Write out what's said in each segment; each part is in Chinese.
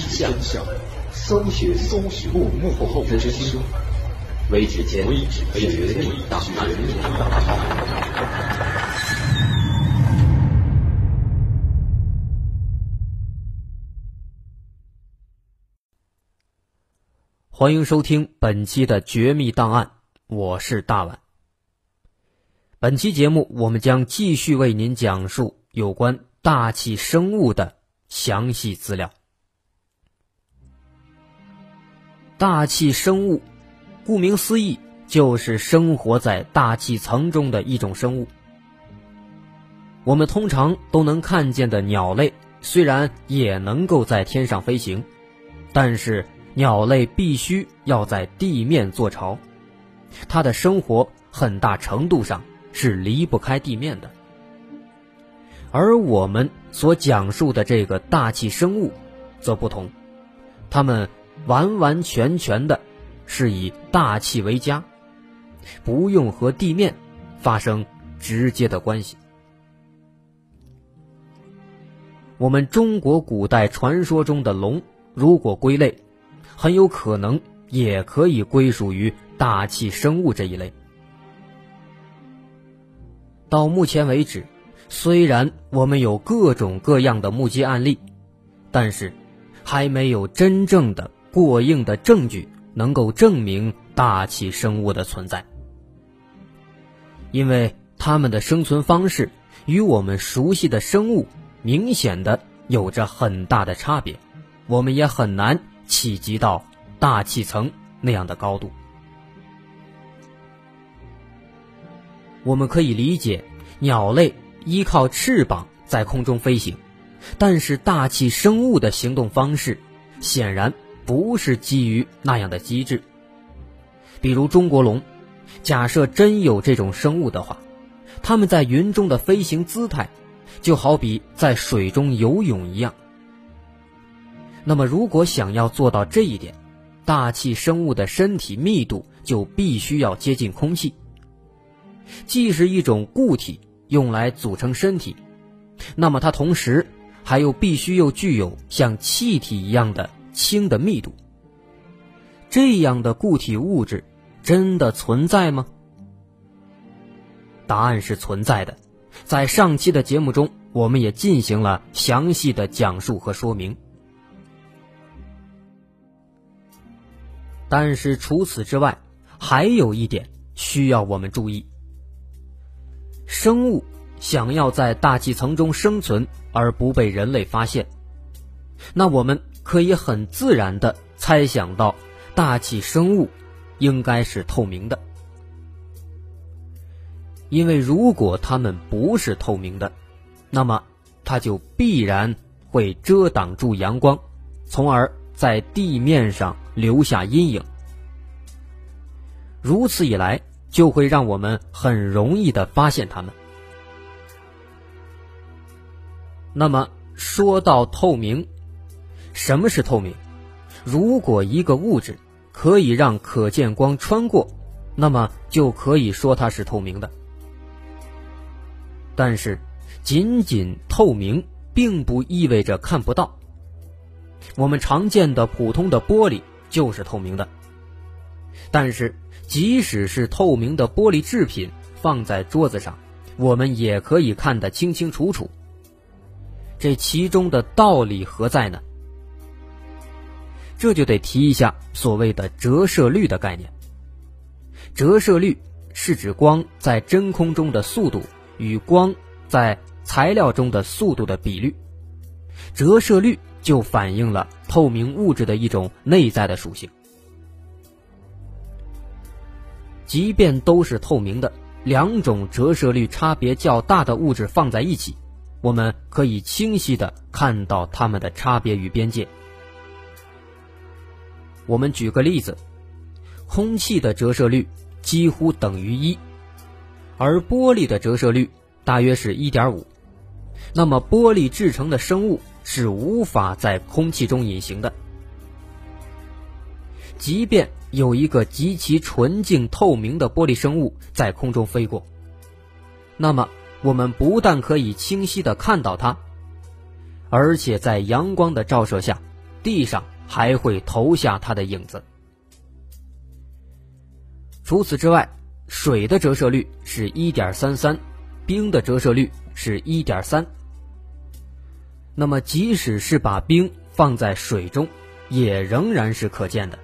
事真相，搜寻搜寻幕幕后真相，微指尖绝密档案。欢迎收听本期的《绝密档案》，我是大碗。本期节目，我们将继续为您讲述有关大气生物的详细资料。大气生物，顾名思义，就是生活在大气层中的一种生物。我们通常都能看见的鸟类，虽然也能够在天上飞行，但是。鸟类必须要在地面做巢，它的生活很大程度上是离不开地面的。而我们所讲述的这个大气生物，则不同，它们完完全全的是以大气为家，不用和地面发生直接的关系。我们中国古代传说中的龙，如果归类。很有可能也可以归属于大气生物这一类。到目前为止，虽然我们有各种各样的目击案例，但是还没有真正的过硬的证据能够证明大气生物的存在，因为它们的生存方式与我们熟悉的生物明显的有着很大的差别，我们也很难。企及到大气层那样的高度，我们可以理解鸟类依靠翅膀在空中飞行，但是大气生物的行动方式显然不是基于那样的机制。比如中国龙，假设真有这种生物的话，它们在云中的飞行姿态，就好比在水中游泳一样。那么，如果想要做到这一点，大气生物的身体密度就必须要接近空气，既是一种固体用来组成身体，那么它同时还又必须又具有像气体一样的氢的密度。这样的固体物质真的存在吗？答案是存在的，在上期的节目中，我们也进行了详细的讲述和说明。但是除此之外，还有一点需要我们注意：生物想要在大气层中生存而不被人类发现，那我们可以很自然的猜想到，大气生物应该是透明的。因为如果它们不是透明的，那么它就必然会遮挡住阳光，从而。在地面上留下阴影，如此一来，就会让我们很容易的发现它们。那么，说到透明，什么是透明？如果一个物质可以让可见光穿过，那么就可以说它是透明的。但是，仅仅透明并不意味着看不到。我们常见的普通的玻璃就是透明的，但是即使是透明的玻璃制品放在桌子上，我们也可以看得清清楚楚。这其中的道理何在呢？这就得提一下所谓的折射率的概念。折射率是指光在真空中的速度与光在材料中的速度的比率。折射率。就反映了透明物质的一种内在的属性。即便都是透明的，两种折射率差别较大的物质放在一起，我们可以清晰的看到它们的差别与边界。我们举个例子，空气的折射率几乎等于一，而玻璃的折射率大约是一点五，那么玻璃制成的生物。是无法在空气中隐形的。即便有一个极其纯净透明的玻璃生物在空中飞过，那么我们不但可以清晰的看到它，而且在阳光的照射下，地上还会投下它的影子。除此之外，水的折射率是一点三三，冰的折射率是一点三。那么，即使是把冰放在水中，也仍然是可见的，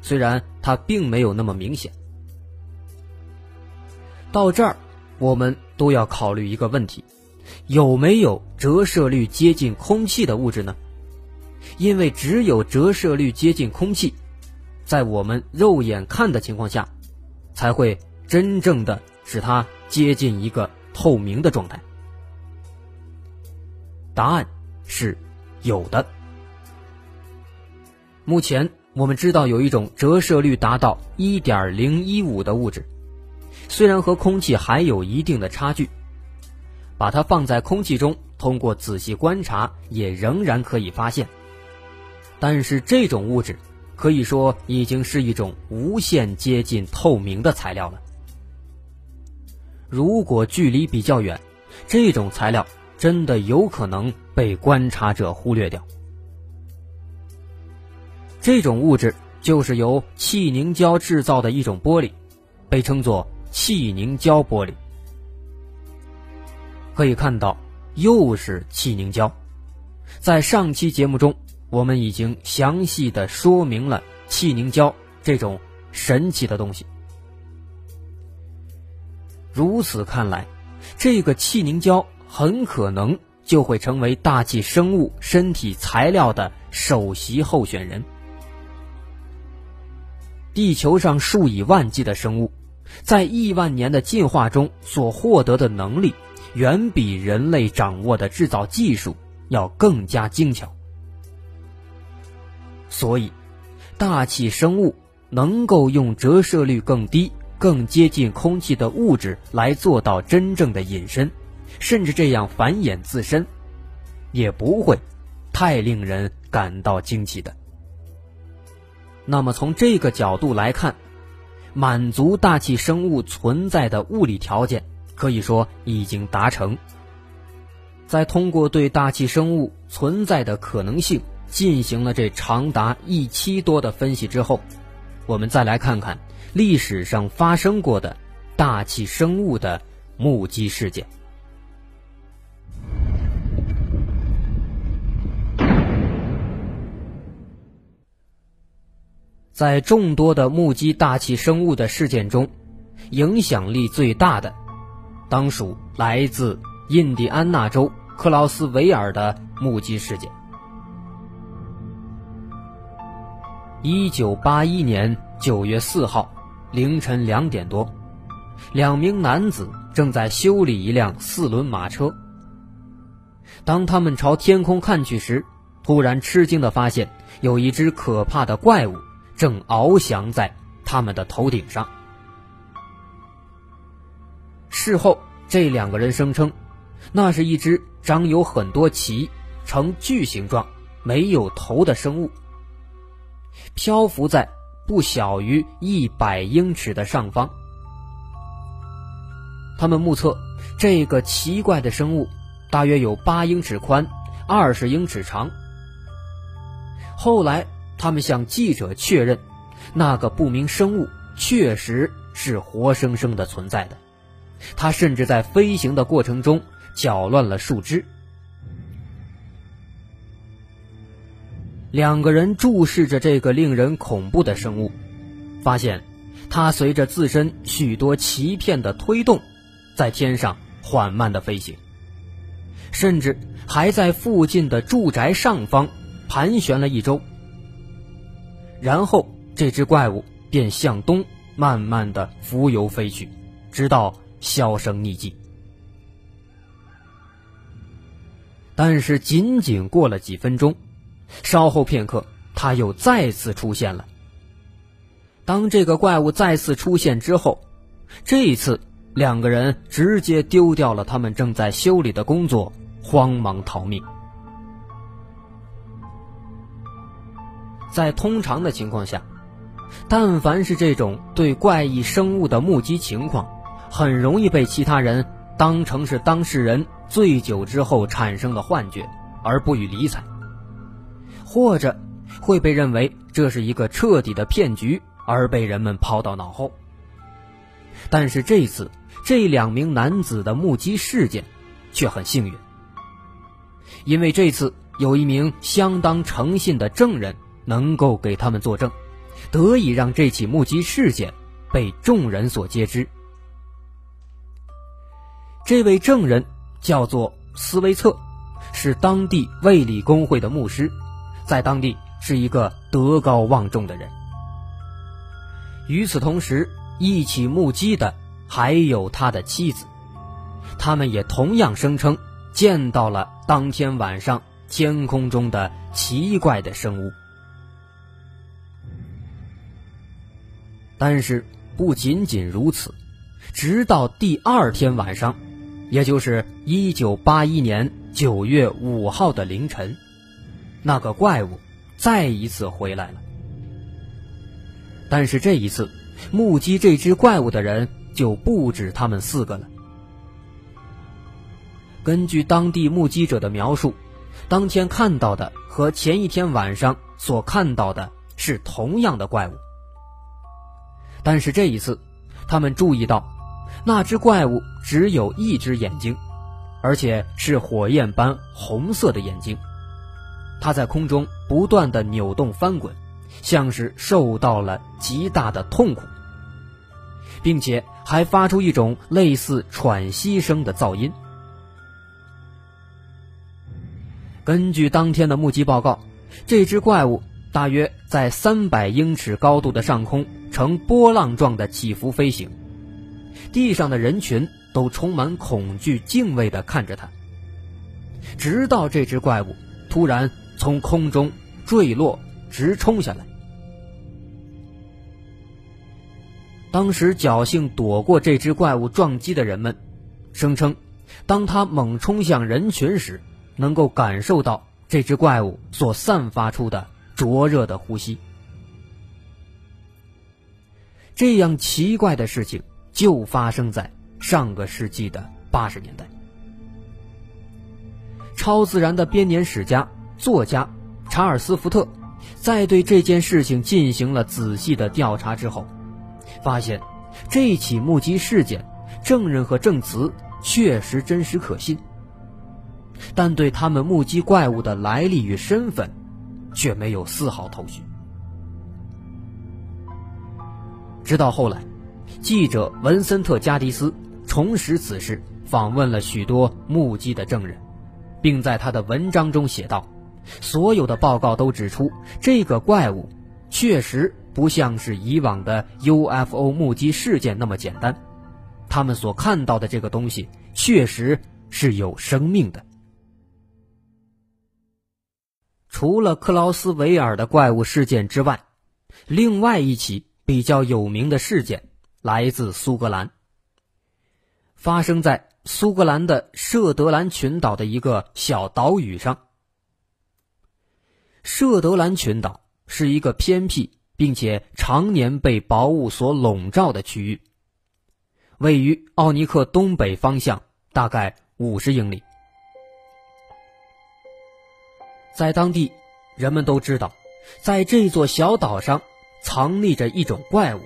虽然它并没有那么明显。到这儿，我们都要考虑一个问题：有没有折射率接近空气的物质呢？因为只有折射率接近空气，在我们肉眼看的情况下，才会真正的使它接近一个透明的状态。答案是有的。目前我们知道有一种折射率达到一点零一五的物质。虽然和空气还有一定的差距，把它放在空气中，通过仔细观察也仍然可以发现。但是这种物质可以说已经是一种无限接近透明的材料了。如果距离比较远，这种材料真的有可能被观察者忽略掉。这种物质就是由气凝胶制造的一种玻璃，被称作。气凝胶玻璃，可以看到，又是气凝胶。在上期节目中，我们已经详细的说明了气凝胶这种神奇的东西。如此看来，这个气凝胶很可能就会成为大气生物身体材料的首席候选人。地球上数以万计的生物。在亿万年的进化中所获得的能力，远比人类掌握的制造技术要更加精巧。所以，大气生物能够用折射率更低、更接近空气的物质来做到真正的隐身，甚至这样繁衍自身，也不会太令人感到惊奇的。那么，从这个角度来看。满足大气生物存在的物理条件，可以说已经达成。在通过对大气生物存在的可能性进行了这长达一期多的分析之后，我们再来看看历史上发生过的大气生物的目击事件。在众多的目击大气生物的事件中，影响力最大的，当属来自印第安纳州克劳斯维尔的目击事件。一九八一年九月四号凌晨两点多，两名男子正在修理一辆四轮马车。当他们朝天空看去时，突然吃惊的发现有一只可怕的怪物。正翱翔在他们的头顶上。事后，这两个人声称，那是一只长有很多鳍、呈巨形状、没有头的生物，漂浮在不小于一百英尺的上方。他们目测，这个奇怪的生物大约有八英尺宽、二十英尺长。后来。他们向记者确认，那个不明生物确实是活生生的存在的。它甚至在飞行的过程中搅乱了树枝。两个人注视着这个令人恐怖的生物，发现它随着自身许多鳍片的推动，在天上缓慢的飞行，甚至还在附近的住宅上方盘旋了一周。然后，这只怪物便向东慢慢的浮游飞去，直到销声匿迹。但是，仅仅过了几分钟，稍后片刻，他又再次出现了。当这个怪物再次出现之后，这一次，两个人直接丢掉了他们正在修理的工作，慌忙逃命。在通常的情况下，但凡是这种对怪异生物的目击情况，很容易被其他人当成是当事人醉酒之后产生的幻觉，而不予理睬，或者会被认为这是一个彻底的骗局，而被人们抛到脑后。但是这次，这两名男子的目击事件却很幸运，因为这次有一名相当诚信的证人能够给他们作证，得以让这起目击事件被众人所皆知。这位证人叫做斯威策，是当地卫理公会的牧师，在当地是一个德高望重的人。与此同时，一起目击的还有他的妻子，他们也同样声称见到了当天晚上天空中的奇怪的生物。但是不仅仅如此，直到第二天晚上，也就是一九八一年九月五号的凌晨，那个怪物再一次回来了。但是这一次。目击这只怪物的人就不止他们四个了。根据当地目击者的描述，当天看到的和前一天晚上所看到的是同样的怪物。但是这一次，他们注意到，那只怪物只有一只眼睛，而且是火焰般红色的眼睛。它在空中不断的扭动翻滚。像是受到了极大的痛苦，并且还发出一种类似喘息声的噪音。根据当天的目击报告，这只怪物大约在三百英尺高度的上空呈波浪状的起伏飞行，地上的人群都充满恐惧、敬畏地看着它，直到这只怪物突然从空中坠落。直冲下来。当时侥幸躲过这只怪物撞击的人们，声称，当他猛冲向人群时，能够感受到这只怪物所散发出的灼热的呼吸。这样奇怪的事情就发生在上个世纪的八十年代。超自然的编年史家、作家查尔斯·福特。在对这件事情进行了仔细的调查之后，发现这起目击事件证人和证词确实真实可信，但对他们目击怪物的来历与身份却没有丝毫头绪。直到后来，记者文森特·加迪斯重拾此事，访问了许多目击的证人，并在他的文章中写道。所有的报告都指出，这个怪物确实不像是以往的 UFO 目击事件那么简单。他们所看到的这个东西确实是有生命的。除了克劳斯维尔的怪物事件之外，另外一起比较有名的事件来自苏格兰，发生在苏格兰的舍德兰群岛的一个小岛屿上。舍德兰群岛是一个偏僻并且常年被薄雾所笼罩的区域，位于奥尼克东北方向大概五十英里。在当地，人们都知道，在这座小岛上藏匿着一种怪物，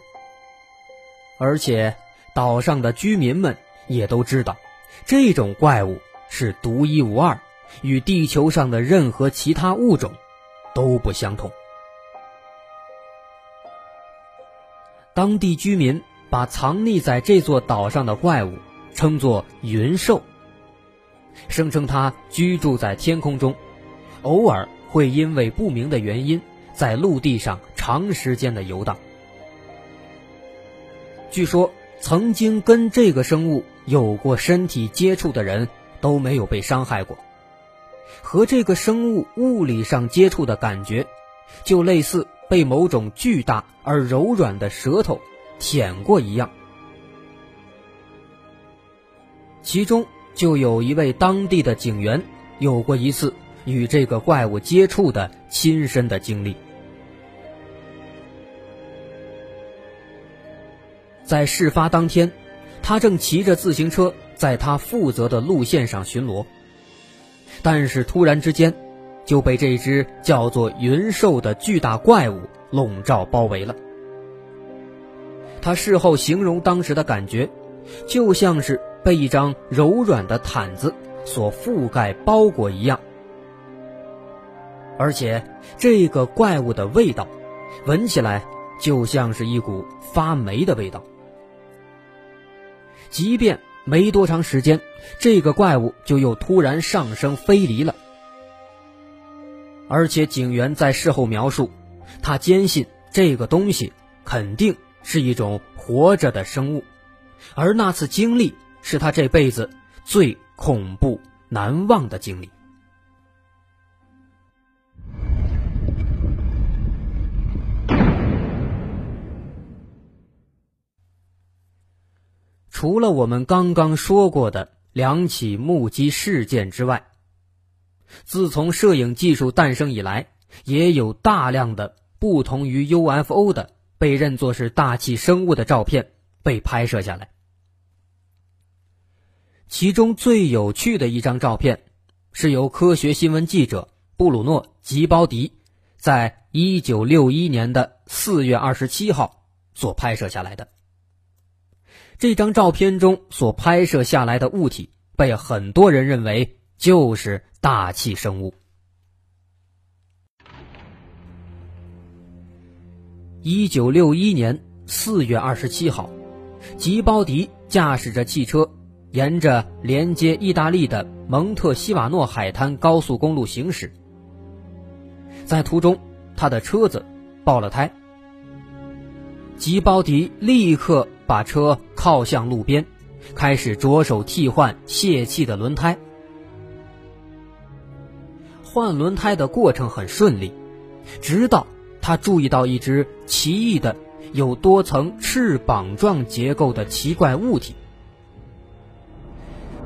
而且岛上的居民们也都知道，这种怪物是独一无二，与地球上的任何其他物种。都不相同。当地居民把藏匿在这座岛上的怪物称作“云兽”，声称它居住在天空中，偶尔会因为不明的原因在陆地上长时间的游荡。据说，曾经跟这个生物有过身体接触的人都没有被伤害过。和这个生物物理上接触的感觉，就类似被某种巨大而柔软的舌头舔过一样。其中就有一位当地的警员有过一次与这个怪物接触的亲身的经历。在事发当天，他正骑着自行车在他负责的路线上巡逻。但是突然之间，就被这只叫做云兽的巨大怪物笼罩包围了。他事后形容当时的感觉，就像是被一张柔软的毯子所覆盖包裹一样。而且，这个怪物的味道，闻起来就像是一股发霉的味道。即便没多长时间，这个怪物就又突然上升飞离了。而且，警员在事后描述，他坚信这个东西肯定。是一种活着的生物，而那次经历是他这辈子最恐怖难忘的经历。除了我们刚刚说过的两起目击事件之外，自从摄影技术诞生以来，也有大量的不同于 UFO 的。被认作是大气生物的照片被拍摄下来，其中最有趣的一张照片，是由科学新闻记者布鲁诺·吉包迪在一九六一年的四月二十七号所拍摄下来的。这张照片中所拍摄下来的物体，被很多人认为就是大气生物。一九六一年四月二十七号，吉包迪驾驶着汽车，沿着连接意大利的蒙特西瓦诺海滩高速公路行驶。在途中，他的车子爆了胎。吉包迪立刻把车靠向路边，开始着手替换泄气的轮胎。换轮胎的过程很顺利，直到。他注意到一只奇异的、有多层翅膀状结构的奇怪物体。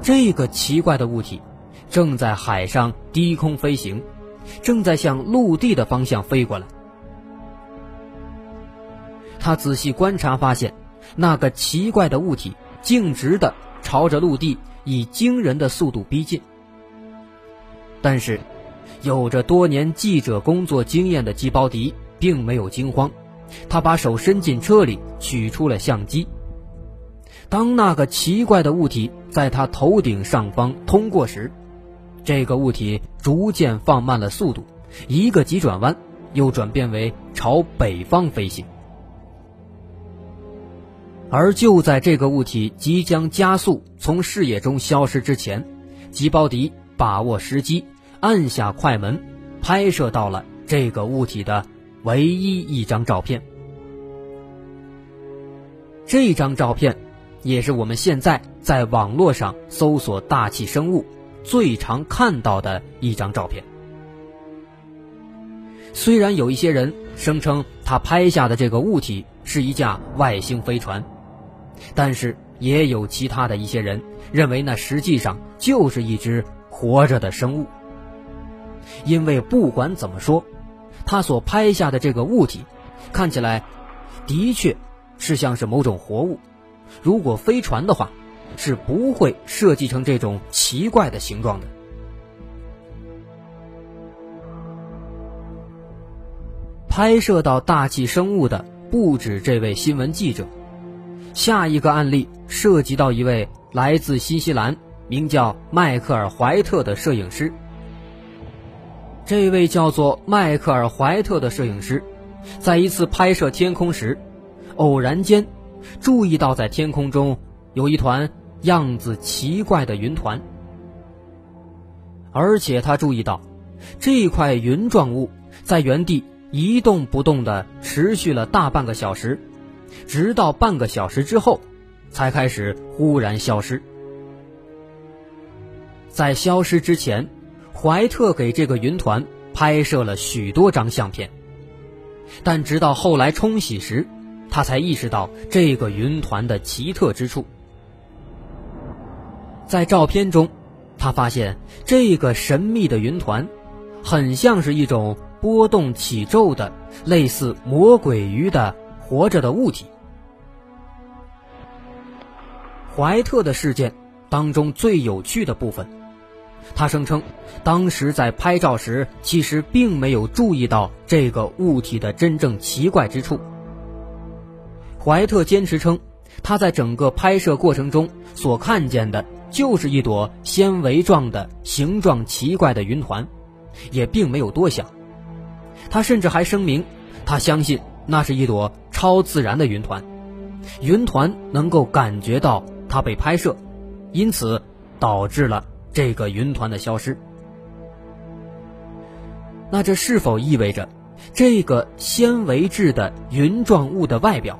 这个奇怪的物体正在海上低空飞行，正在向陆地的方向飞过来。他仔细观察，发现那个奇怪的物体径直的朝着陆地以惊人的速度逼近。但是，有着多年记者工作经验的基包迪。并没有惊慌，他把手伸进车里，取出了相机。当那个奇怪的物体在他头顶上方通过时，这个物体逐渐放慢了速度，一个急转弯，又转变为朝北方飞行。而就在这个物体即将加速从视野中消失之前，吉包迪把握时机，按下快门，拍摄到了这个物体的。唯一一张照片，这张照片也是我们现在在网络上搜索大气生物最常看到的一张照片。虽然有一些人声称他拍下的这个物体是一架外星飞船，但是也有其他的一些人认为那实际上就是一只活着的生物，因为不管怎么说。他所拍下的这个物体，看起来的确是像是某种活物。如果飞船的话，是不会设计成这种奇怪的形状的。拍摄到大气生物的不止这位新闻记者，下一个案例涉及到一位来自新西兰、名叫迈克尔·怀特的摄影师。这位叫做迈克尔·怀特的摄影师，在一次拍摄天空时，偶然间注意到在天空中有一团样子奇怪的云团，而且他注意到这块云状物在原地一动不动地持续了大半个小时，直到半个小时之后，才开始忽然消失。在消失之前。怀特给这个云团拍摄了许多张相片，但直到后来冲洗时，他才意识到这个云团的奇特之处。在照片中，他发现这个神秘的云团，很像是一种波动起皱的、类似魔鬼鱼的活着的物体。怀特的事件当中最有趣的部分。他声称，当时在拍照时其实并没有注意到这个物体的真正奇怪之处。怀特坚持称，他在整个拍摄过程中所看见的就是一朵纤维状的、形状奇怪的云团，也并没有多想。他甚至还声明，他相信那是一朵超自然的云团，云团能够感觉到它被拍摄，因此导致了这个云团的消失。那这是否意味着，这个纤维质的云状物的外表，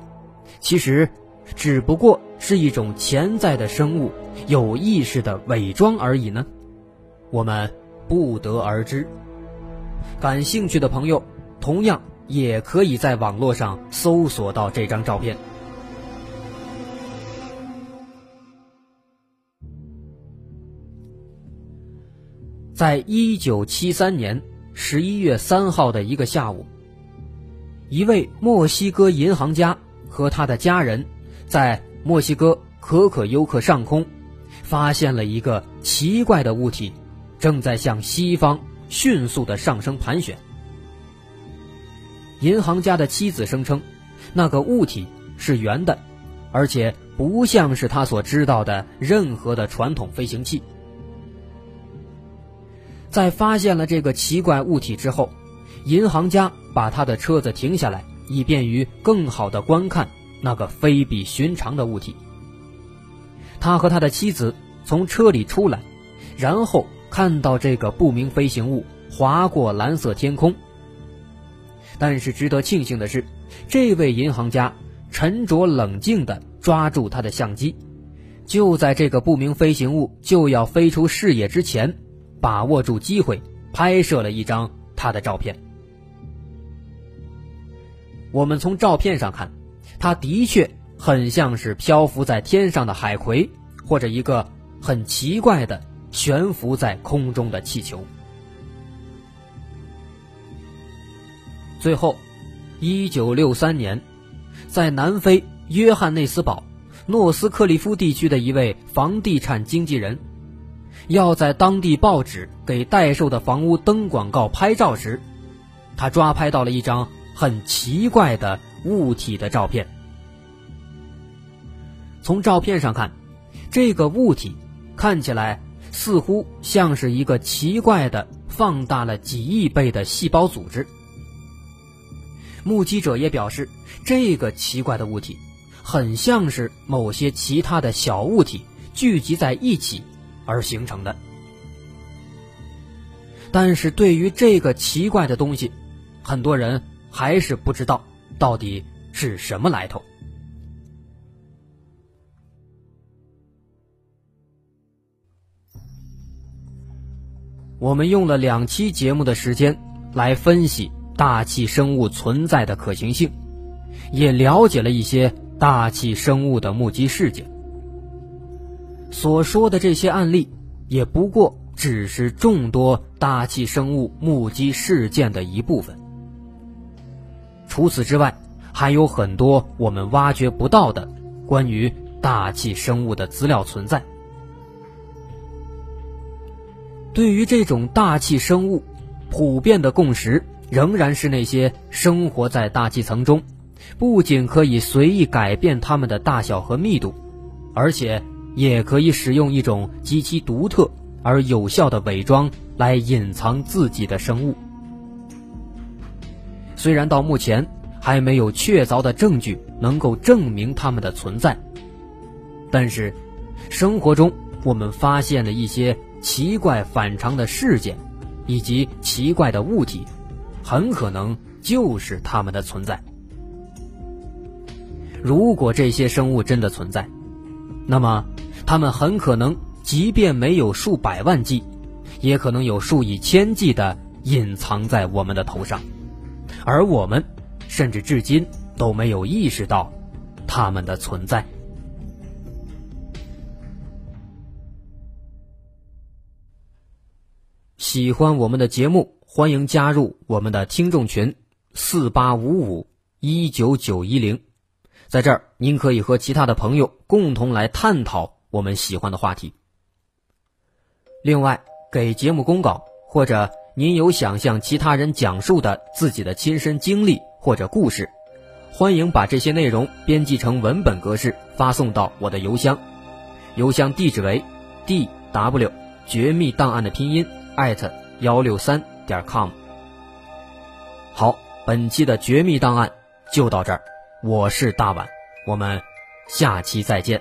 其实只不过是一种潜在的生物有意识的伪装而已呢？我们不得而知。感兴趣的朋友，同样也可以在网络上搜索到这张照片。在一九七三年十一月三号的一个下午，一位墨西哥银行家和他的家人，在墨西哥可可尤克上空，发现了一个奇怪的物体，正在向西方。迅速的上升盘旋。银行家的妻子声称，那个物体是圆的，而且不像是他所知道的任何的传统飞行器。在发现了这个奇怪物体之后，银行家把他的车子停下来，以便于更好的观看那个非比寻常的物体。他和他的妻子从车里出来，然后。看到这个不明飞行物划过蓝色天空，但是值得庆幸的是，这位银行家沉着冷静地抓住他的相机，就在这个不明飞行物就要飞出视野之前，把握住机会拍摄了一张他的照片。我们从照片上看，他的确很像是漂浮在天上的海葵，或者一个很奇怪的。悬浮在空中的气球。最后，一九六三年，在南非约翰内斯堡诺斯克利夫地区的一位房地产经纪人，要在当地报纸给待售的房屋登广告拍照时，他抓拍到了一张很奇怪的物体的照片。从照片上看，这个物体看起来。似乎像是一个奇怪的、放大了几亿倍的细胞组织。目击者也表示，这个奇怪的物体很像是某些其他的小物体聚集在一起而形成的。但是对于这个奇怪的东西，很多人还是不知道到底是什么来头。我们用了两期节目的时间来分析大气生物存在的可行性，也了解了一些大气生物的目击事件。所说的这些案例，也不过只是众多大气生物目击事件的一部分。除此之外，还有很多我们挖掘不到的关于大气生物的资料存在。对于这种大气生物，普遍的共识仍然是那些生活在大气层中，不仅可以随意改变它们的大小和密度，而且也可以使用一种极其独特而有效的伪装来隐藏自己的生物。虽然到目前还没有确凿的证据能够证明它们的存在，但是生活中我们发现了一些。奇怪反常的事件，以及奇怪的物体，很可能就是它们的存在。如果这些生物真的存在，那么它们很可能，即便没有数百万计，也可能有数以千计的隐藏在我们的头上，而我们甚至至今都没有意识到它们的存在。喜欢我们的节目，欢迎加入我们的听众群四八五五一九九一零，在这儿您可以和其他的朋友共同来探讨我们喜欢的话题。另外，给节目公稿，或者您有想向其他人讲述的自己的亲身经历或者故事，欢迎把这些内容编辑成文本格式发送到我的邮箱，邮箱地址为 d w 绝密档案的拼音艾特幺六三点 com。好，本期的绝密档案就到这儿，我是大碗，我们下期再见。